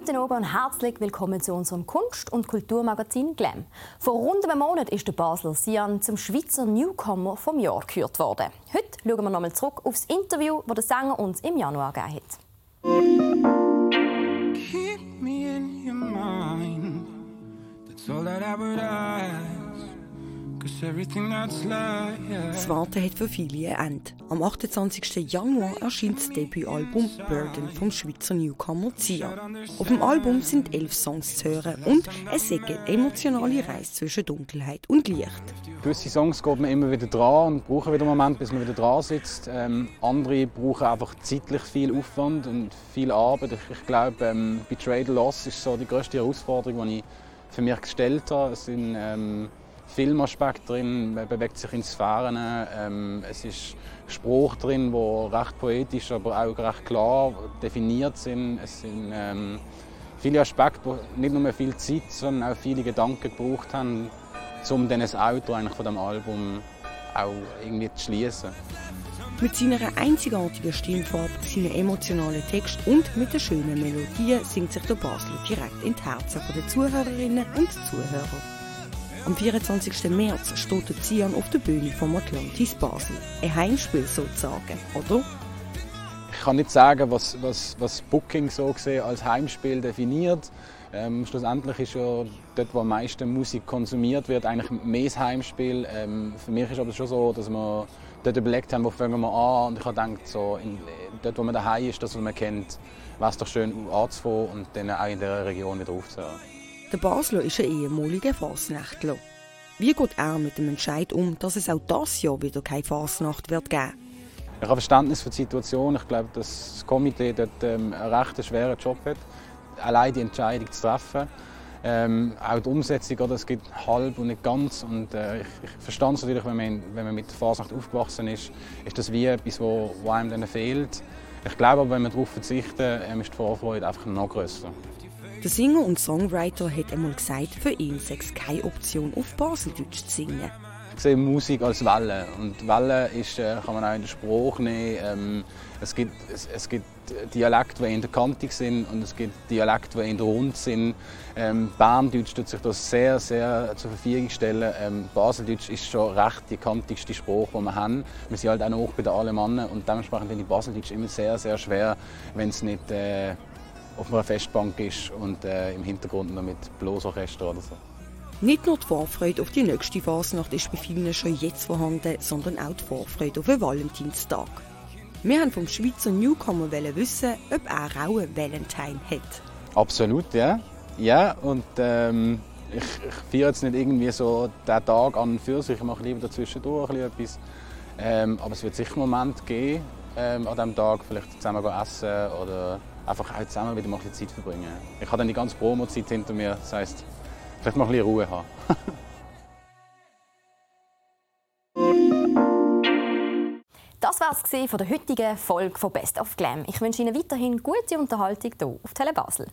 Guten Abend und herzlich willkommen zu unserem Kunst- und Kulturmagazin Glam. Vor rund einem Monat ist der Basler Sian zum Schweizer Newcomer vom Jahr gekürt worden. Heute schauen wir nochmal zurück auf das Interview, das der Sänger uns im Januar gegeben hat. Keep me in your mind. That's all that I would ask. Das Warten hat für viele ein Ende. Am 28. Januar erscheint das Debütalbum Burden vom Schweizer Newcomer Zia. Auf dem Album sind elf Songs zu hören und es ist eine emotionale Reise zwischen Dunkelheit und Licht. Gewisse Songs geht man immer wieder dran und brauchen wieder einen Moment, bis man wieder dran sitzt. Ähm, andere brauchen einfach zeitlich viel Aufwand und viel Arbeit. Ich, ich glaube, ähm, Betrayed Loss ist so die größte Herausforderung, die ich für mich gestellt habe. Es sind, ähm, Filmaspekt drin, man bewegt sich in Sphären. Ähm, es ist Spruch drin, wo recht poetisch, aber auch recht klar definiert sind. Es sind ähm, viele Aspekte, die nicht nur viel Zeit, sondern auch viele Gedanken gebraucht haben, um dann das Auto eigentlich von dem Album auch irgendwie zu schließen. Mit seiner einzigartigen Stimmfarbe, seinen emotionalen Text und mit der schönen Melodie singt sich der Basler direkt in die Herzen der Zuhörerinnen und Zuhörer. Am 24. März steht der Zion auf der Bühne vom Atlantis Basel. Ein Heimspiel sozusagen, oder? Ich kann nicht sagen, was, was, was Booking so gesehen als Heimspiel definiert. Ähm, schlussendlich ist ja dort, wo am meisten Musik konsumiert wird, eigentlich mehr das Heimspiel. Ähm, für mich ist aber schon so, dass wir dort überlegt haben, wo fangen wir an. Und ich habe gedacht, so, in, dort, wo man daheim ist, das, was man kennt, wäre es doch schön anzufangen und dann auch in der Region wieder aufzuhören. Der Basler ist ein ehemaliger Fasnächtler. Wie geht er mit dem Entscheid um, dass es auch das Jahr wieder keine Fasnacht wird geben? Ich habe Verständnis für die Situation. Ich glaube, dass das Komitee dort ähm, einen recht schweren Job hat, allein die Entscheidung zu treffen. Ähm, auch die Umsetzung, oder, es gibt halb und nicht ganz. Und, äh, ich, ich verstehe es natürlich, wenn man, wenn man mit der Fasnacht aufgewachsen ist, ist das wie etwas, wo einem dann fehlt. Ich glaube aber, wenn man darauf verzichtet, ähm, ist die Vorfreude einfach noch größer. Der Singer und Songwriter hat einmal gesagt, für ihn sei es keine Option, auf Baseldeutsch zu singen. Ich sehe Musik als Welle. Und Welle ist, äh, kann man auch in den Spruch nehmen. Ähm, es, gibt, es, es, gibt Dialekte, die in der kantig sind und es gibt Dialekte, die in der rund sind. Ähm, Berndeutsch tut sich das sehr, sehr zur Verfügung stellen. Ähm, Baseldeutsch ist schon recht die kantigste Spruch, die wir haben. Wir sind halt auch noch bei den Alemannen und dementsprechend finde ich Baseldeutsch immer sehr, sehr schwer, wenn es nicht äh, auf einer Festbank ist und äh, im Hintergrund noch mit Blosorchester oder so. Nicht nur die Vorfreude auf die nächste Fasnacht ist bei vielen schon jetzt vorhanden, sondern auch die Vorfreude auf den Valentinstag. Wir haben vom Schweizer Newcomer wissen, ob er auch einen Valentine hat. Absolut, ja. Ja, und ähm, ich, ich feiere jetzt nicht irgendwie so den Tag an und für sich. Ich mache lieber dazwischendurch etwas. Ähm, aber es wird sicher einen Moment geben, ähm, an diesem Tag vielleicht zusammen essen oder einfach auch zusammen wieder mal ein bisschen Zeit verbringen. Ich habe dann die ganze Promo-Zeit hinter mir, das heisst, vielleicht mal ein bisschen Ruhe haben. Das war es von der heutigen Folge von Best of Glam. Ich wünsche Ihnen weiterhin gute Unterhaltung hier auf Tele Basel.